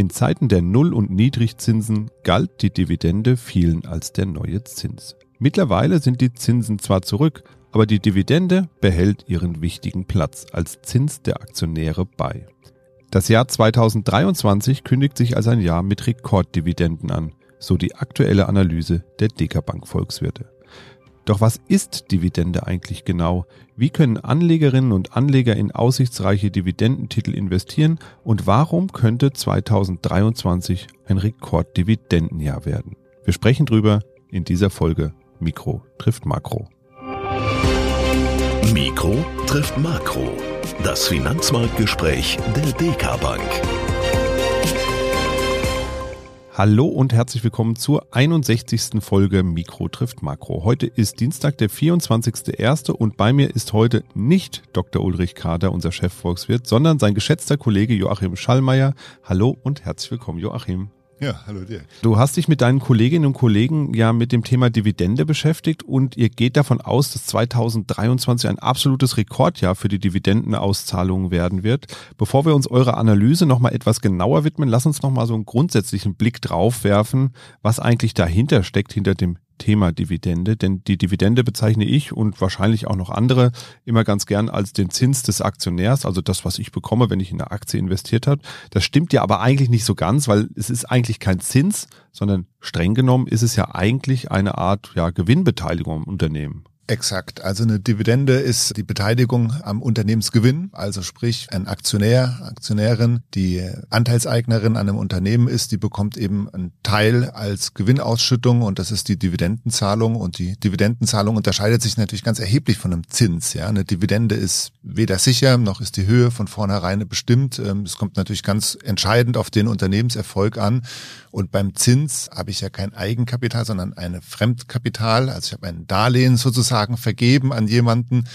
In Zeiten der Null- und Niedrigzinsen galt die Dividende vielen als der neue Zins. Mittlerweile sind die Zinsen zwar zurück, aber die Dividende behält ihren wichtigen Platz als Zins der Aktionäre bei. Das Jahr 2023 kündigt sich als ein Jahr mit Rekorddividenden an, so die aktuelle Analyse der Dekabank Volkswirte. Doch was ist Dividende eigentlich genau? Wie können Anlegerinnen und Anleger in aussichtsreiche Dividendentitel investieren und warum könnte 2023 ein Rekorddividendenjahr werden? Wir sprechen drüber in dieser Folge Mikro trifft Makro. Mikro trifft Makro. Das Finanzmarktgespräch der DK Bank. Hallo und herzlich willkommen zur 61. Folge Mikro trifft Makro. Heute ist Dienstag, der 24.01. und bei mir ist heute nicht Dr. Ulrich Kader, unser Chefvolkswirt, sondern sein geschätzter Kollege Joachim Schallmeier. Hallo und herzlich willkommen, Joachim. Ja, hallo dir. Du hast dich mit deinen Kolleginnen und Kollegen ja mit dem Thema Dividende beschäftigt und ihr geht davon aus, dass 2023 ein absolutes Rekordjahr für die Dividendenauszahlungen werden wird. Bevor wir uns eurer Analyse nochmal etwas genauer widmen, lass uns nochmal so einen grundsätzlichen Blick drauf werfen, was eigentlich dahinter steckt, hinter dem Thema Dividende, denn die Dividende bezeichne ich und wahrscheinlich auch noch andere immer ganz gern als den Zins des Aktionärs, also das, was ich bekomme, wenn ich in eine Aktie investiert habe. Das stimmt ja aber eigentlich nicht so ganz, weil es ist eigentlich kein Zins, sondern streng genommen ist es ja eigentlich eine Art ja, Gewinnbeteiligung im Unternehmen. Exakt. Also eine Dividende ist die Beteiligung am Unternehmensgewinn. Also sprich, ein Aktionär, Aktionärin, die Anteilseignerin an einem Unternehmen ist, die bekommt eben einen Teil als Gewinnausschüttung und das ist die Dividendenzahlung. Und die Dividendenzahlung unterscheidet sich natürlich ganz erheblich von einem Zins. Ja, eine Dividende ist weder sicher noch ist die Höhe von vornherein bestimmt. Ähm, es kommt natürlich ganz entscheidend auf den Unternehmenserfolg an. Und beim Zins habe ich ja kein Eigenkapital, sondern eine Fremdkapital. Also ich habe ein Darlehen sozusagen vergeben an jemanden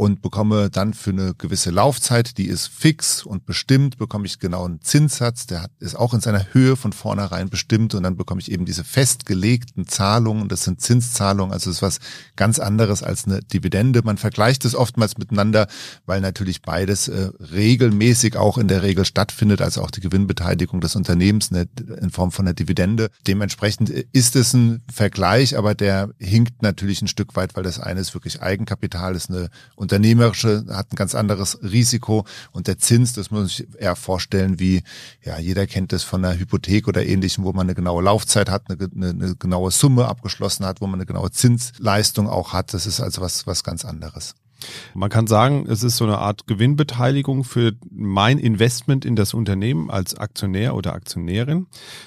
und bekomme dann für eine gewisse Laufzeit, die ist fix und bestimmt, bekomme ich genau einen Zinssatz, der ist auch in seiner Höhe von vornherein bestimmt und dann bekomme ich eben diese festgelegten Zahlungen, das sind Zinszahlungen, also ist was ganz anderes als eine Dividende. Man vergleicht es oftmals miteinander, weil natürlich beides äh, regelmäßig auch in der Regel stattfindet, also auch die Gewinnbeteiligung des Unternehmens ne, in Form von einer Dividende. Dementsprechend ist es ein Vergleich, aber der hinkt natürlich ein Stück weit, weil das eine ist wirklich Eigenkapital, ist eine Unternehmerische hat ein ganz anderes Risiko und der Zins, das muss man sich eher vorstellen wie, ja, jeder kennt das von einer Hypothek oder ähnlichem, wo man eine genaue Laufzeit hat, eine, eine, eine genaue Summe abgeschlossen hat, wo man eine genaue Zinsleistung auch hat. Das ist also was, was ganz anderes. Man kann sagen, es ist so eine Art Gewinnbeteiligung für mein Investment in das Unternehmen als Aktionär oder Aktionärin.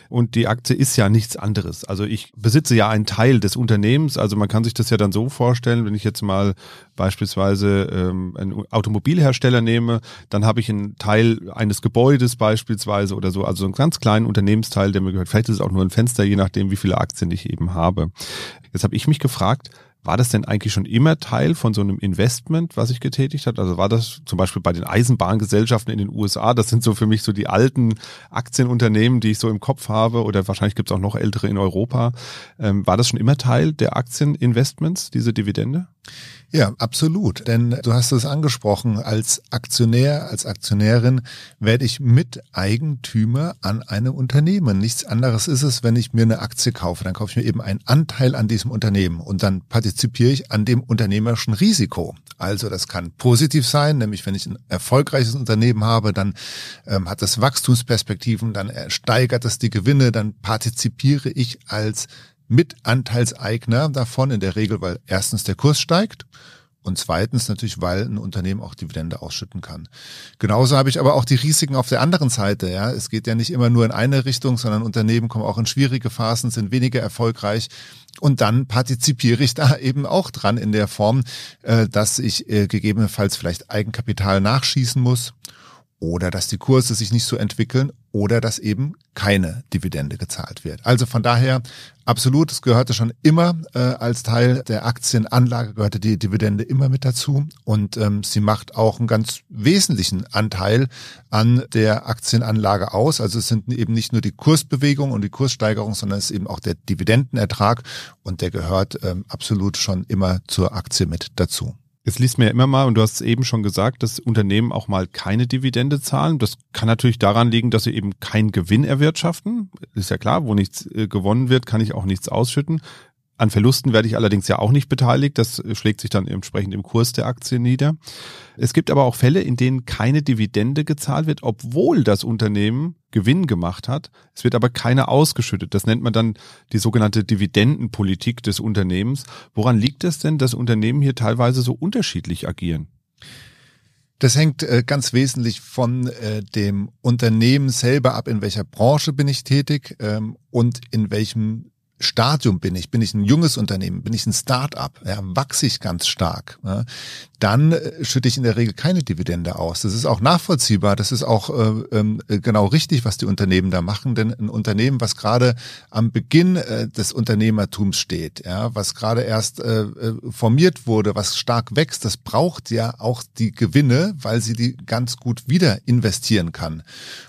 Und die Aktie ist ja nichts anderes. Also ich besitze ja einen Teil des Unternehmens. Also man kann sich das ja dann so vorstellen, wenn ich jetzt mal beispielsweise ähm, einen Automobilhersteller nehme, dann habe ich einen Teil eines Gebäudes beispielsweise oder so, also einen ganz kleinen Unternehmensteil, der mir gehört. Vielleicht ist es auch nur ein Fenster, je nachdem, wie viele Aktien ich eben habe. Jetzt habe ich mich gefragt, war das denn eigentlich schon immer Teil von so einem Investment, was ich getätigt hat? Also war das zum Beispiel bei den Eisenbahngesellschaften in den USA, das sind so für mich so die alten Aktienunternehmen, die ich so im Kopf habe, oder wahrscheinlich gibt es auch noch ältere in Europa. Ähm, war das schon immer Teil der Aktieninvestments, diese Dividende? Ja, absolut. Denn du hast es angesprochen, als Aktionär, als Aktionärin werde ich Miteigentümer an einem Unternehmen. Nichts anderes ist es, wenn ich mir eine Aktie kaufe. Dann kaufe ich mir eben einen Anteil an diesem Unternehmen und dann partizipiere ich an dem unternehmerischen Risiko. Also das kann positiv sein, nämlich wenn ich ein erfolgreiches Unternehmen habe, dann ähm, hat das Wachstumsperspektiven, dann steigert es die Gewinne, dann partizipiere ich als Mitanteilseigner davon, in der Regel, weil erstens der Kurs steigt und zweitens natürlich, weil ein Unternehmen auch Dividende ausschütten kann. Genauso habe ich aber auch die Risiken auf der anderen Seite. Ja, es geht ja nicht immer nur in eine Richtung, sondern Unternehmen kommen auch in schwierige Phasen, sind weniger erfolgreich. Und dann partizipiere ich da eben auch dran in der Form, äh, dass ich äh, gegebenenfalls vielleicht Eigenkapital nachschießen muss oder dass die Kurse sich nicht so entwickeln oder dass eben keine Dividende gezahlt wird. Also von daher absolut, es gehörte schon immer äh, als Teil der Aktienanlage, gehörte die Dividende immer mit dazu und ähm, sie macht auch einen ganz wesentlichen Anteil an der Aktienanlage aus. Also es sind eben nicht nur die Kursbewegung und die Kurssteigerung, sondern es ist eben auch der Dividendenertrag und der gehört ähm, absolut schon immer zur Aktie mit dazu. Jetzt liest mir ja immer mal, und du hast es eben schon gesagt, dass Unternehmen auch mal keine Dividende zahlen. Das kann natürlich daran liegen, dass sie eben keinen Gewinn erwirtschaften. Ist ja klar, wo nichts äh, gewonnen wird, kann ich auch nichts ausschütten. An Verlusten werde ich allerdings ja auch nicht beteiligt. Das schlägt sich dann entsprechend im Kurs der Aktie nieder. Es gibt aber auch Fälle, in denen keine Dividende gezahlt wird, obwohl das Unternehmen Gewinn gemacht hat. Es wird aber keine ausgeschüttet. Das nennt man dann die sogenannte Dividendenpolitik des Unternehmens. Woran liegt es denn, dass Unternehmen hier teilweise so unterschiedlich agieren? Das hängt äh, ganz wesentlich von äh, dem Unternehmen selber ab, in welcher Branche bin ich tätig ähm, und in welchem Stadium bin ich, bin ich ein junges Unternehmen, bin ich ein Start-up, ja, wachse ich ganz stark, ja, dann äh, schütte ich in der Regel keine Dividende aus. Das ist auch nachvollziehbar, das ist auch äh, äh, genau richtig, was die Unternehmen da machen, denn ein Unternehmen, was gerade am Beginn äh, des Unternehmertums steht, ja, was gerade erst äh, äh, formiert wurde, was stark wächst, das braucht ja auch die Gewinne, weil sie die ganz gut wieder investieren kann.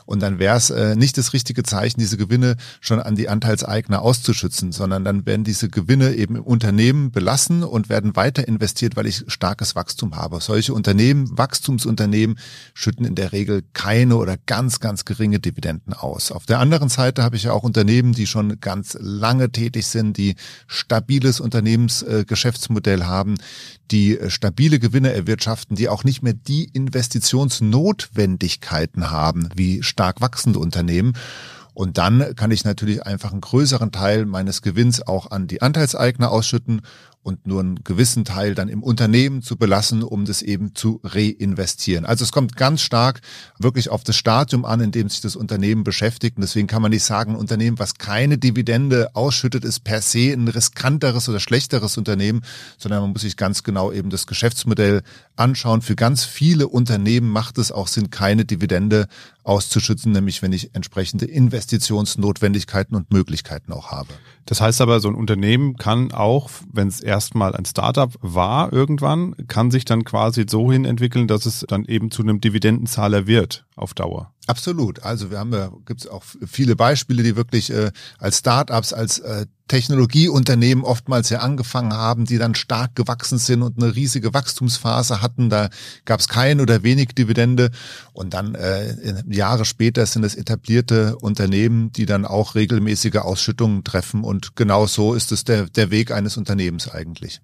Und dann wäre es äh, nicht das richtige Zeichen, diese Gewinne schon an die Anteilseigner auszuschützen, sondern dann werden diese Gewinne eben im Unternehmen belassen und werden weiter investiert, weil ich starkes Wachstum habe. Solche Unternehmen, Wachstumsunternehmen, schütten in der Regel keine oder ganz, ganz geringe Dividenden aus. Auf der anderen Seite habe ich ja auch Unternehmen, die schon ganz lange tätig sind, die stabiles Unternehmensgeschäftsmodell äh, haben, die stabile Gewinne erwirtschaften, die auch nicht mehr die Investitionsnotwendigkeiten haben wie stark wachsende Unternehmen. Und dann kann ich natürlich einfach einen größeren Teil meines Gewinns auch an die Anteilseigner ausschütten und nur einen gewissen Teil dann im Unternehmen zu belassen, um das eben zu reinvestieren. Also es kommt ganz stark wirklich auf das Stadium an, in dem sich das Unternehmen beschäftigt. Und deswegen kann man nicht sagen, ein Unternehmen, was keine Dividende ausschüttet, ist per se ein riskanteres oder schlechteres Unternehmen, sondern man muss sich ganz genau eben das Geschäftsmodell anschauen. Für ganz viele Unternehmen macht es auch Sinn, keine Dividende auszuschützen, nämlich wenn ich entsprechende Investitionsnotwendigkeiten und Möglichkeiten auch habe. Das heißt aber, so ein Unternehmen kann auch, wenn es erstmal ein Startup war irgendwann, kann sich dann quasi so hin entwickeln, dass es dann eben zu einem Dividendenzahler wird auf Dauer. Absolut. Also wir haben ja, gibt es auch viele Beispiele, die wirklich äh, als Startups, als äh, Technologieunternehmen oftmals ja angefangen haben, die dann stark gewachsen sind und eine riesige Wachstumsphase hatten. Da gab es keine oder wenig Dividende. Und dann äh, Jahre später sind es etablierte Unternehmen, die dann auch regelmäßige Ausschüttungen treffen. Und genau so ist es der, der Weg eines Unternehmens eigentlich.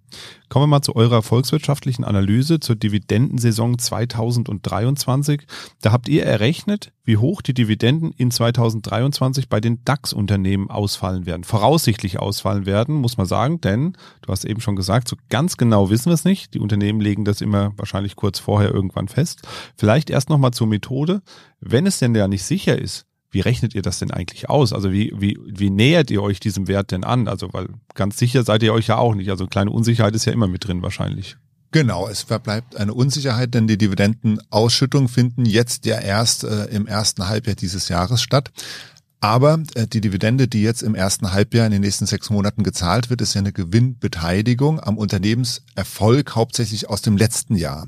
Kommen wir mal zu eurer volkswirtschaftlichen Analyse zur Dividendensaison 2023. Da habt ihr errechnet, wie hoch die Dividenden in 2023 bei den DAX-Unternehmen ausfallen werden, voraussichtlich ausfallen werden, muss man sagen, denn du hast eben schon gesagt, so ganz genau wissen wir es nicht. Die Unternehmen legen das immer wahrscheinlich kurz vorher irgendwann fest. Vielleicht erst nochmal zur Methode. Wenn es denn ja nicht sicher ist, wie rechnet ihr das denn eigentlich aus? Also wie, wie, wie nähert ihr euch diesem Wert denn an? Also, weil ganz sicher seid ihr euch ja auch nicht. Also kleine Unsicherheit ist ja immer mit drin wahrscheinlich. Genau, es verbleibt eine Unsicherheit, denn die Dividendenausschüttungen finden jetzt ja erst äh, im ersten Halbjahr dieses Jahres statt. Aber äh, die Dividende, die jetzt im ersten Halbjahr in den nächsten sechs Monaten gezahlt wird, ist ja eine Gewinnbeteiligung am Unternehmenserfolg hauptsächlich aus dem letzten Jahr.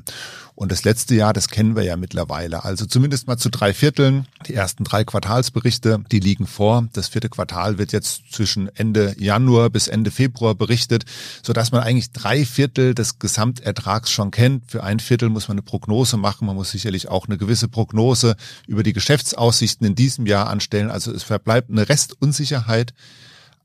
Und das letzte Jahr, das kennen wir ja mittlerweile. Also zumindest mal zu drei Vierteln. Die ersten drei Quartalsberichte, die liegen vor. Das vierte Quartal wird jetzt zwischen Ende Januar bis Ende Februar berichtet, sodass man eigentlich drei Viertel des Gesamtertrags schon kennt. Für ein Viertel muss man eine Prognose machen. Man muss sicherlich auch eine gewisse Prognose über die Geschäftsaussichten in diesem Jahr anstellen. Also es verbleibt eine Restunsicherheit.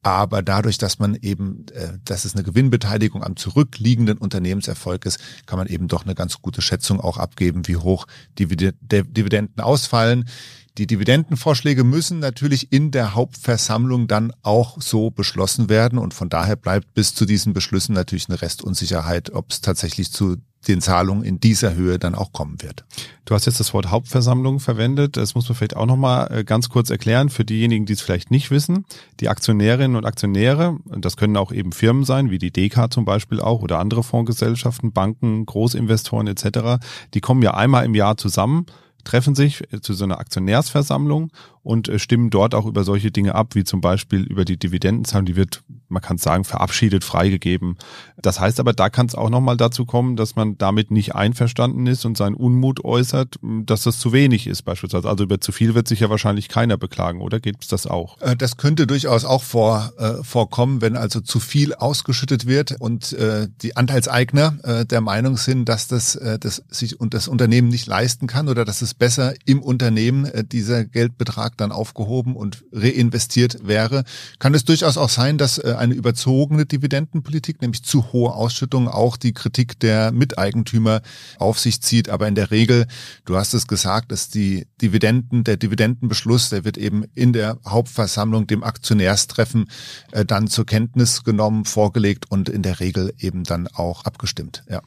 Aber dadurch, dass man eben, äh, dass es eine Gewinnbeteiligung am zurückliegenden Unternehmenserfolg ist, kann man eben doch eine ganz gute Schätzung auch abgeben, wie hoch Dividenden ausfallen. Die Dividendenvorschläge müssen natürlich in der Hauptversammlung dann auch so beschlossen werden und von daher bleibt bis zu diesen Beschlüssen natürlich eine Restunsicherheit, ob es tatsächlich zu den Zahlungen in dieser Höhe dann auch kommen wird. Du hast jetzt das Wort Hauptversammlung verwendet. Das muss man vielleicht auch nochmal äh, ganz kurz erklären für diejenigen, die es vielleicht nicht wissen. Die Aktionärinnen und Aktionäre, das können auch eben Firmen sein, wie die DK zum Beispiel auch oder andere Fondsgesellschaften, Banken, Großinvestoren etc., die kommen ja einmal im Jahr zusammen treffen sich zu so einer Aktionärsversammlung und äh, stimmen dort auch über solche Dinge ab, wie zum Beispiel über die Dividendenzahlung, die wird, man kann sagen, verabschiedet, freigegeben. Das heißt aber, da kann es auch nochmal dazu kommen, dass man damit nicht einverstanden ist und seinen Unmut äußert, dass das zu wenig ist beispielsweise. Also über zu viel wird sich ja wahrscheinlich keiner beklagen, oder gibt es das auch? Äh, das könnte durchaus auch vor, äh, vorkommen, wenn also zu viel ausgeschüttet wird und äh, die Anteilseigner äh, der Meinung sind, dass das, äh, das sich und das Unternehmen nicht leisten kann oder dass es besser im Unternehmen äh, dieser Geldbetrag dann aufgehoben und reinvestiert wäre, kann es durchaus auch sein, dass äh, eine überzogene Dividendenpolitik, nämlich zu hohe Ausschüttungen, auch die Kritik der Miteigentümer auf sich zieht. Aber in der Regel, du hast es gesagt, dass die Dividenden, der Dividendenbeschluss, der wird eben in der Hauptversammlung, dem Aktionärstreffen, äh, dann zur Kenntnis genommen, vorgelegt und in der Regel eben dann auch abgestimmt. Ja.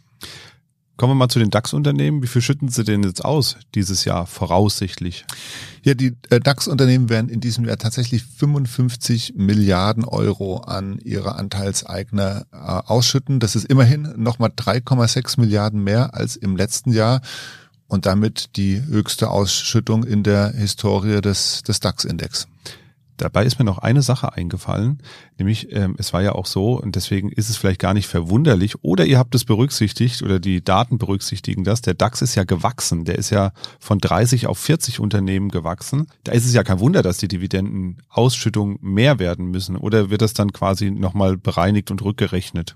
Kommen wir mal zu den DAX-Unternehmen. Wie viel schütten Sie denn jetzt aus dieses Jahr voraussichtlich? Ja, die äh, DAX-Unternehmen werden in diesem Jahr tatsächlich 55 Milliarden Euro an ihre Anteilseigner äh, ausschütten. Das ist immerhin nochmal 3,6 Milliarden mehr als im letzten Jahr und damit die höchste Ausschüttung in der Historie des, des DAX-Index. Dabei ist mir noch eine Sache eingefallen, nämlich ähm, es war ja auch so und deswegen ist es vielleicht gar nicht verwunderlich oder ihr habt es berücksichtigt oder die Daten berücksichtigen das, der DAX ist ja gewachsen, der ist ja von 30 auf 40 Unternehmen gewachsen. Da ist es ja kein Wunder, dass die Dividendenausschüttungen mehr werden müssen oder wird das dann quasi nochmal bereinigt und rückgerechnet?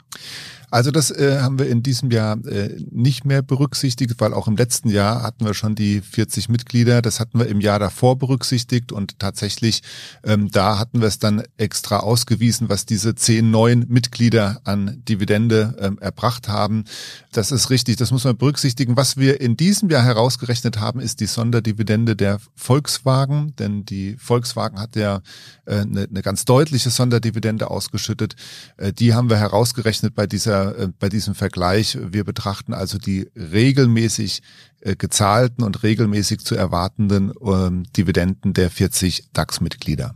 Also das äh, haben wir in diesem Jahr äh, nicht mehr berücksichtigt, weil auch im letzten Jahr hatten wir schon die 40 Mitglieder. Das hatten wir im Jahr davor berücksichtigt und tatsächlich ähm, da hatten wir es dann extra ausgewiesen, was diese zehn neuen Mitglieder an Dividende ähm, erbracht haben. Das ist richtig, das muss man berücksichtigen. Was wir in diesem Jahr herausgerechnet haben, ist die Sonderdividende der Volkswagen, denn die Volkswagen hat ja äh, eine, eine ganz deutliche Sonderdividende ausgeschüttet. Äh, die haben wir herausgerechnet bei dieser äh, bei diesem Vergleich. Wir betrachten also die regelmäßig äh, gezahlten und regelmäßig zu erwartenden ähm, Dividenden der 40 DAX-Mitglieder.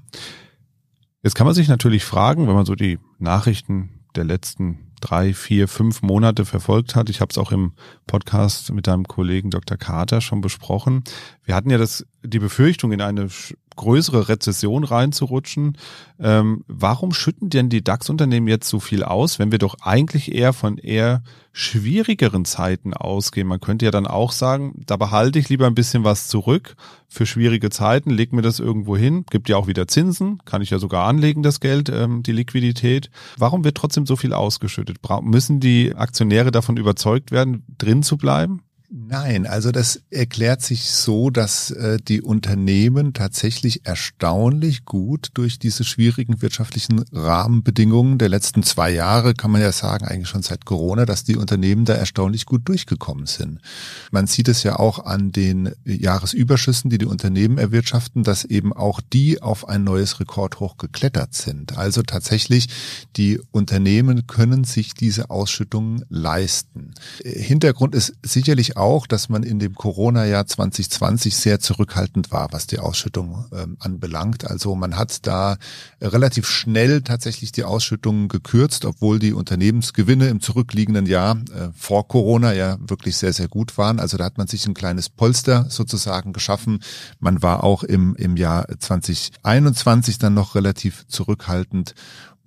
Jetzt kann man sich natürlich fragen, wenn man so die Nachrichten der letzten drei, vier, fünf Monate verfolgt hat. Ich habe es auch im Podcast mit deinem Kollegen Dr. Carter schon besprochen. Wir hatten ja das, die Befürchtung, in eine größere Rezession reinzurutschen. Ähm, warum schütten denn die DAX-Unternehmen jetzt so viel aus, wenn wir doch eigentlich eher von eher schwierigeren Zeiten ausgehen? Man könnte ja dann auch sagen, da behalte ich lieber ein bisschen was zurück für schwierige Zeiten, leg mir das irgendwo hin, gibt ja auch wieder Zinsen, kann ich ja sogar anlegen, das Geld, ähm, die Liquidität. Warum wird trotzdem so viel ausgeschüttet? Bra müssen die Aktionäre davon überzeugt werden, drin zu bleiben? Nein, also das erklärt sich so, dass äh, die Unternehmen tatsächlich erstaunlich gut durch diese schwierigen wirtschaftlichen Rahmenbedingungen der letzten zwei Jahre, kann man ja sagen, eigentlich schon seit Corona, dass die Unternehmen da erstaunlich gut durchgekommen sind. Man sieht es ja auch an den Jahresüberschüssen, die die Unternehmen erwirtschaften, dass eben auch die auf ein neues Rekordhoch geklettert sind. Also tatsächlich, die Unternehmen können sich diese Ausschüttungen leisten. Hintergrund ist sicherlich auch, dass man in dem Corona-Jahr 2020 sehr zurückhaltend war, was die Ausschüttung ähm, anbelangt. Also man hat da relativ schnell tatsächlich die Ausschüttungen gekürzt, obwohl die Unternehmensgewinne im zurückliegenden Jahr äh, vor Corona ja wirklich sehr, sehr gut waren. Also da hat man sich ein kleines Polster sozusagen geschaffen. Man war auch im, im Jahr 2021 dann noch relativ zurückhaltend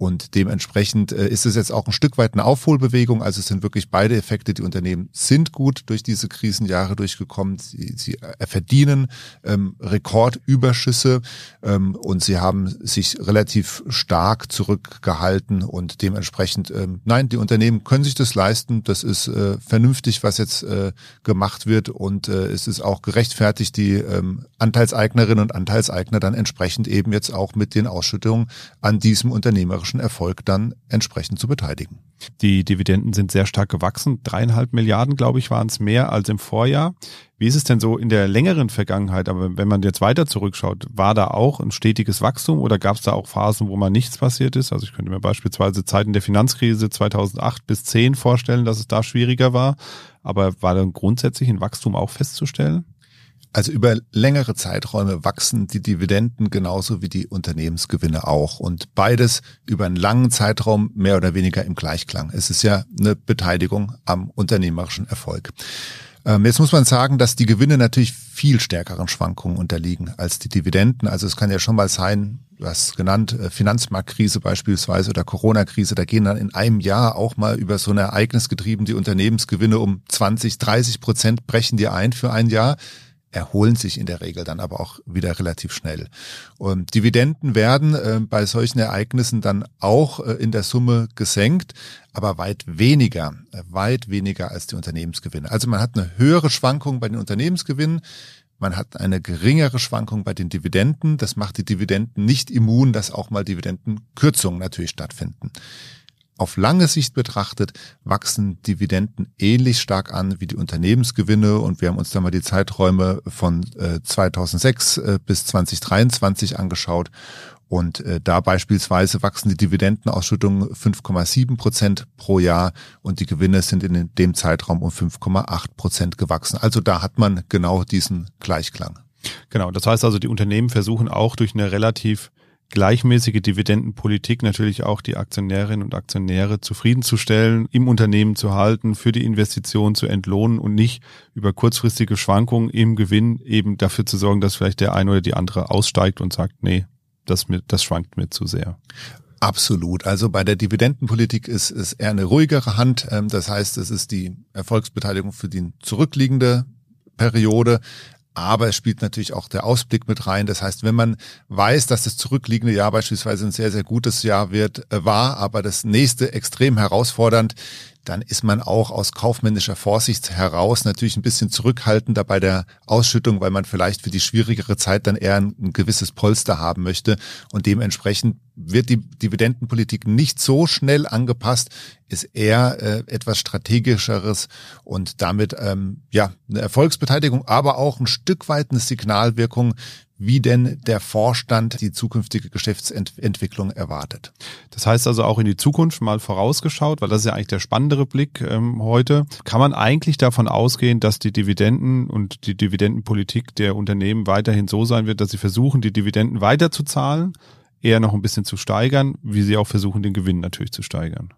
und dementsprechend äh, ist es jetzt auch ein Stück weit eine Aufholbewegung. Also es sind wirklich beide Effekte. Die Unternehmen sind gut durch diese Krisenjahre durchgekommen. Sie, sie äh, verdienen ähm, Rekordüberschüsse ähm, und sie haben sich relativ stark zurückgehalten und dementsprechend, ähm, nein, die Unternehmen können sich das leisten. Das ist äh, vernünftig, was jetzt äh, gemacht wird und äh, es ist auch gerechtfertigt, die ähm, Anteilseignerinnen und Anteilseigner dann entsprechend eben jetzt auch mit den Ausschüttungen an diesem unternehmerischen unternehmerischen Erfolg dann entsprechend zu beteiligen. Die Dividenden sind sehr stark gewachsen. Dreieinhalb Milliarden, glaube ich, waren es mehr als im Vorjahr. Wie ist es denn so in der längeren Vergangenheit? Aber wenn man jetzt weiter zurückschaut, war da auch ein stetiges Wachstum oder gab es da auch Phasen, wo mal nichts passiert ist? Also ich könnte mir beispielsweise Zeiten der Finanzkrise 2008 bis 10 vorstellen, dass es da schwieriger war. Aber war dann grundsätzlich ein Wachstum auch festzustellen? Also über längere Zeiträume wachsen die Dividenden genauso wie die Unternehmensgewinne auch. Und beides über einen langen Zeitraum mehr oder weniger im Gleichklang. Es ist ja eine Beteiligung am unternehmerischen Erfolg. Ähm, jetzt muss man sagen, dass die Gewinne natürlich viel stärkeren Schwankungen unterliegen als die Dividenden. Also es kann ja schon mal sein, du hast genannt, äh, Finanzmarktkrise beispielsweise oder Corona-Krise, da gehen dann in einem Jahr auch mal über so ein Ereignis getrieben die Unternehmensgewinne um 20, 30 Prozent brechen dir ein für ein Jahr erholen sich in der Regel dann aber auch wieder relativ schnell. Und Dividenden werden äh, bei solchen Ereignissen dann auch äh, in der Summe gesenkt, aber weit weniger, äh, weit weniger als die Unternehmensgewinne. Also man hat eine höhere Schwankung bei den Unternehmensgewinnen, man hat eine geringere Schwankung bei den Dividenden. Das macht die Dividenden nicht immun, dass auch mal Dividendenkürzungen natürlich stattfinden. Auf lange Sicht betrachtet wachsen Dividenden ähnlich stark an wie die Unternehmensgewinne und wir haben uns da mal die Zeiträume von 2006 äh, äh, bis 2023 angeschaut und äh, da beispielsweise wachsen die Dividendenausschüttungen 5,7 Prozent pro Jahr und die Gewinne sind in dem Zeitraum um 5,8 Prozent gewachsen. Also da hat man genau diesen Gleichklang. Genau, das heißt also, die Unternehmen versuchen auch durch eine relativ gleichmäßige Dividendenpolitik natürlich auch die Aktionärinnen und Aktionäre zufriedenzustellen, im Unternehmen zu halten, für die Investition zu entlohnen und nicht über kurzfristige Schwankungen im Gewinn eben dafür zu sorgen, dass vielleicht der eine oder die andere aussteigt und sagt, nee, das, mir, das schwankt mir zu sehr. Absolut. Also bei der Dividendenpolitik ist es eher eine ruhigere Hand. Ähm, das heißt, es ist die Erfolgsbeteiligung für die zurückliegende Periode. Aber es spielt natürlich auch der Ausblick mit rein. Das heißt, wenn man weiß, dass das zurückliegende Jahr beispielsweise ein sehr, sehr gutes Jahr wird, äh, war, aber das nächste extrem herausfordernd, dann ist man auch aus kaufmännischer Vorsicht heraus natürlich ein bisschen zurückhaltender bei der Ausschüttung, weil man vielleicht für die schwierigere Zeit dann eher ein, ein gewisses Polster haben möchte. Und dementsprechend wird die Dividendenpolitik nicht so schnell angepasst, ist eher äh, etwas strategischeres und damit ähm, ja eine Erfolgsbeteiligung, aber auch ein Stück weit eine Signalwirkung, wie denn der Vorstand die zukünftige Geschäftsentwicklung erwartet. Das heißt also auch in die Zukunft mal vorausgeschaut, weil das ist ja eigentlich der spannendere Blick ähm, heute. Kann man eigentlich davon ausgehen, dass die Dividenden und die Dividendenpolitik der Unternehmen weiterhin so sein wird, dass sie versuchen, die Dividenden weiterzuzahlen, eher noch ein bisschen zu steigern, wie sie auch versuchen, den Gewinn natürlich zu steigern?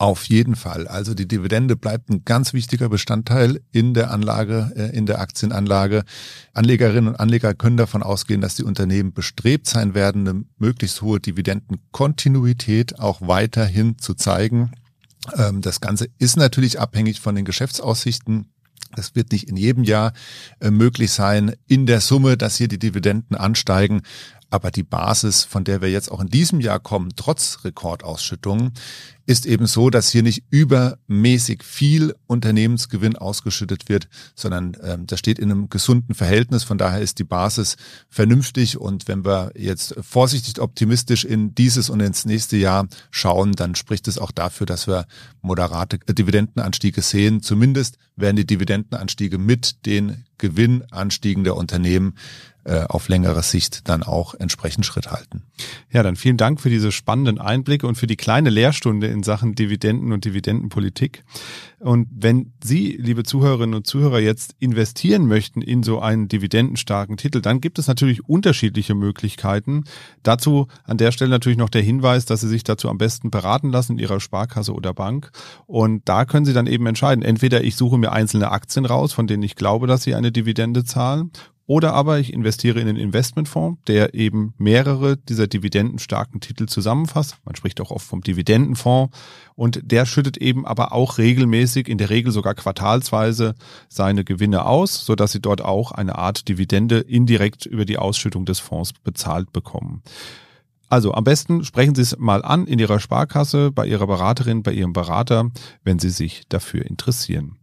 Auf jeden Fall. Also die Dividende bleibt ein ganz wichtiger Bestandteil in der Anlage, äh, in der Aktienanlage. Anlegerinnen und Anleger können davon ausgehen, dass die Unternehmen bestrebt sein werden, eine möglichst hohe Dividendenkontinuität auch weiterhin zu zeigen. Ähm, das Ganze ist natürlich abhängig von den Geschäftsaussichten. Das wird nicht in jedem Jahr äh, möglich sein, in der Summe, dass hier die Dividenden ansteigen. Aber die Basis, von der wir jetzt auch in diesem Jahr kommen, trotz Rekordausschüttungen, ist eben so, dass hier nicht übermäßig viel Unternehmensgewinn ausgeschüttet wird, sondern ähm, das steht in einem gesunden Verhältnis. Von daher ist die Basis vernünftig. Und wenn wir jetzt vorsichtig optimistisch in dieses und ins nächste Jahr schauen, dann spricht es auch dafür, dass wir moderate Dividendenanstiege sehen. Zumindest werden die Dividendenanstiege mit den Gewinnanstiegen der Unternehmen äh, auf längere Sicht dann auch entsprechend Schritt halten. Ja, dann vielen Dank für diese spannenden Einblicke und für die kleine Lehrstunde in Sachen Dividenden und Dividendenpolitik. Und wenn Sie, liebe Zuhörerinnen und Zuhörer, jetzt investieren möchten in so einen dividendenstarken Titel, dann gibt es natürlich unterschiedliche Möglichkeiten. Dazu an der Stelle natürlich noch der Hinweis, dass Sie sich dazu am besten beraten lassen in Ihrer Sparkasse oder Bank. Und da können Sie dann eben entscheiden, entweder ich suche mir einzelne Aktien raus, von denen ich glaube, dass sie eine Dividende zahlen, oder aber ich investiere in einen Investmentfonds, der eben mehrere dieser dividendenstarken Titel zusammenfasst. Man spricht auch oft vom Dividendenfonds. Und der schüttet eben aber auch regelmäßig, in der Regel sogar quartalsweise, seine Gewinne aus, sodass Sie dort auch eine Art Dividende indirekt über die Ausschüttung des Fonds bezahlt bekommen. Also am besten sprechen Sie es mal an in Ihrer Sparkasse, bei Ihrer Beraterin, bei Ihrem Berater, wenn Sie sich dafür interessieren.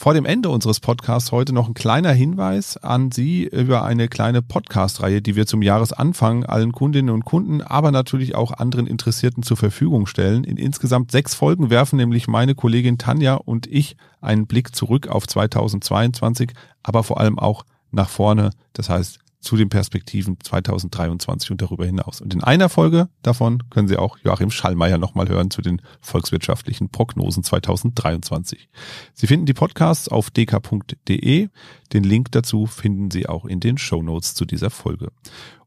Vor dem Ende unseres Podcasts heute noch ein kleiner Hinweis an Sie über eine kleine Podcast-Reihe, die wir zum Jahresanfang allen Kundinnen und Kunden, aber natürlich auch anderen Interessierten zur Verfügung stellen. In insgesamt sechs Folgen werfen nämlich meine Kollegin Tanja und ich einen Blick zurück auf 2022, aber vor allem auch nach vorne. Das heißt, zu den Perspektiven 2023 und darüber hinaus. Und in einer Folge davon können Sie auch Joachim Schallmeier nochmal hören zu den volkswirtschaftlichen Prognosen 2023. Sie finden die Podcasts auf dk.de. Den Link dazu finden Sie auch in den Show Notes zu dieser Folge.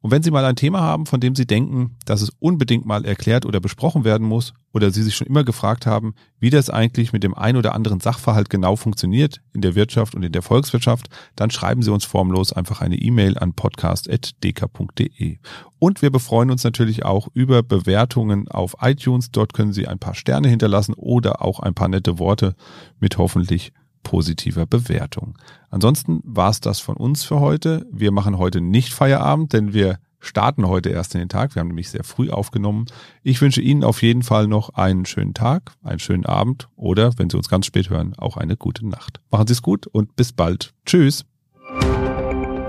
Und wenn Sie mal ein Thema haben, von dem Sie denken, dass es unbedingt mal erklärt oder besprochen werden muss, oder Sie sich schon immer gefragt haben, wie das eigentlich mit dem ein oder anderen Sachverhalt genau funktioniert in der Wirtschaft und in der Volkswirtschaft, dann schreiben Sie uns formlos einfach eine E-Mail an podcast.dk.de. Und wir befreuen uns natürlich auch über Bewertungen auf iTunes. Dort können Sie ein paar Sterne hinterlassen oder auch ein paar nette Worte mit hoffentlich positiver Bewertung. Ansonsten war es das von uns für heute. Wir machen heute nicht Feierabend, denn wir starten heute erst in den Tag. Wir haben nämlich sehr früh aufgenommen. Ich wünsche Ihnen auf jeden Fall noch einen schönen Tag, einen schönen Abend oder, wenn Sie uns ganz spät hören, auch eine gute Nacht. Machen Sie es gut und bis bald. Tschüss.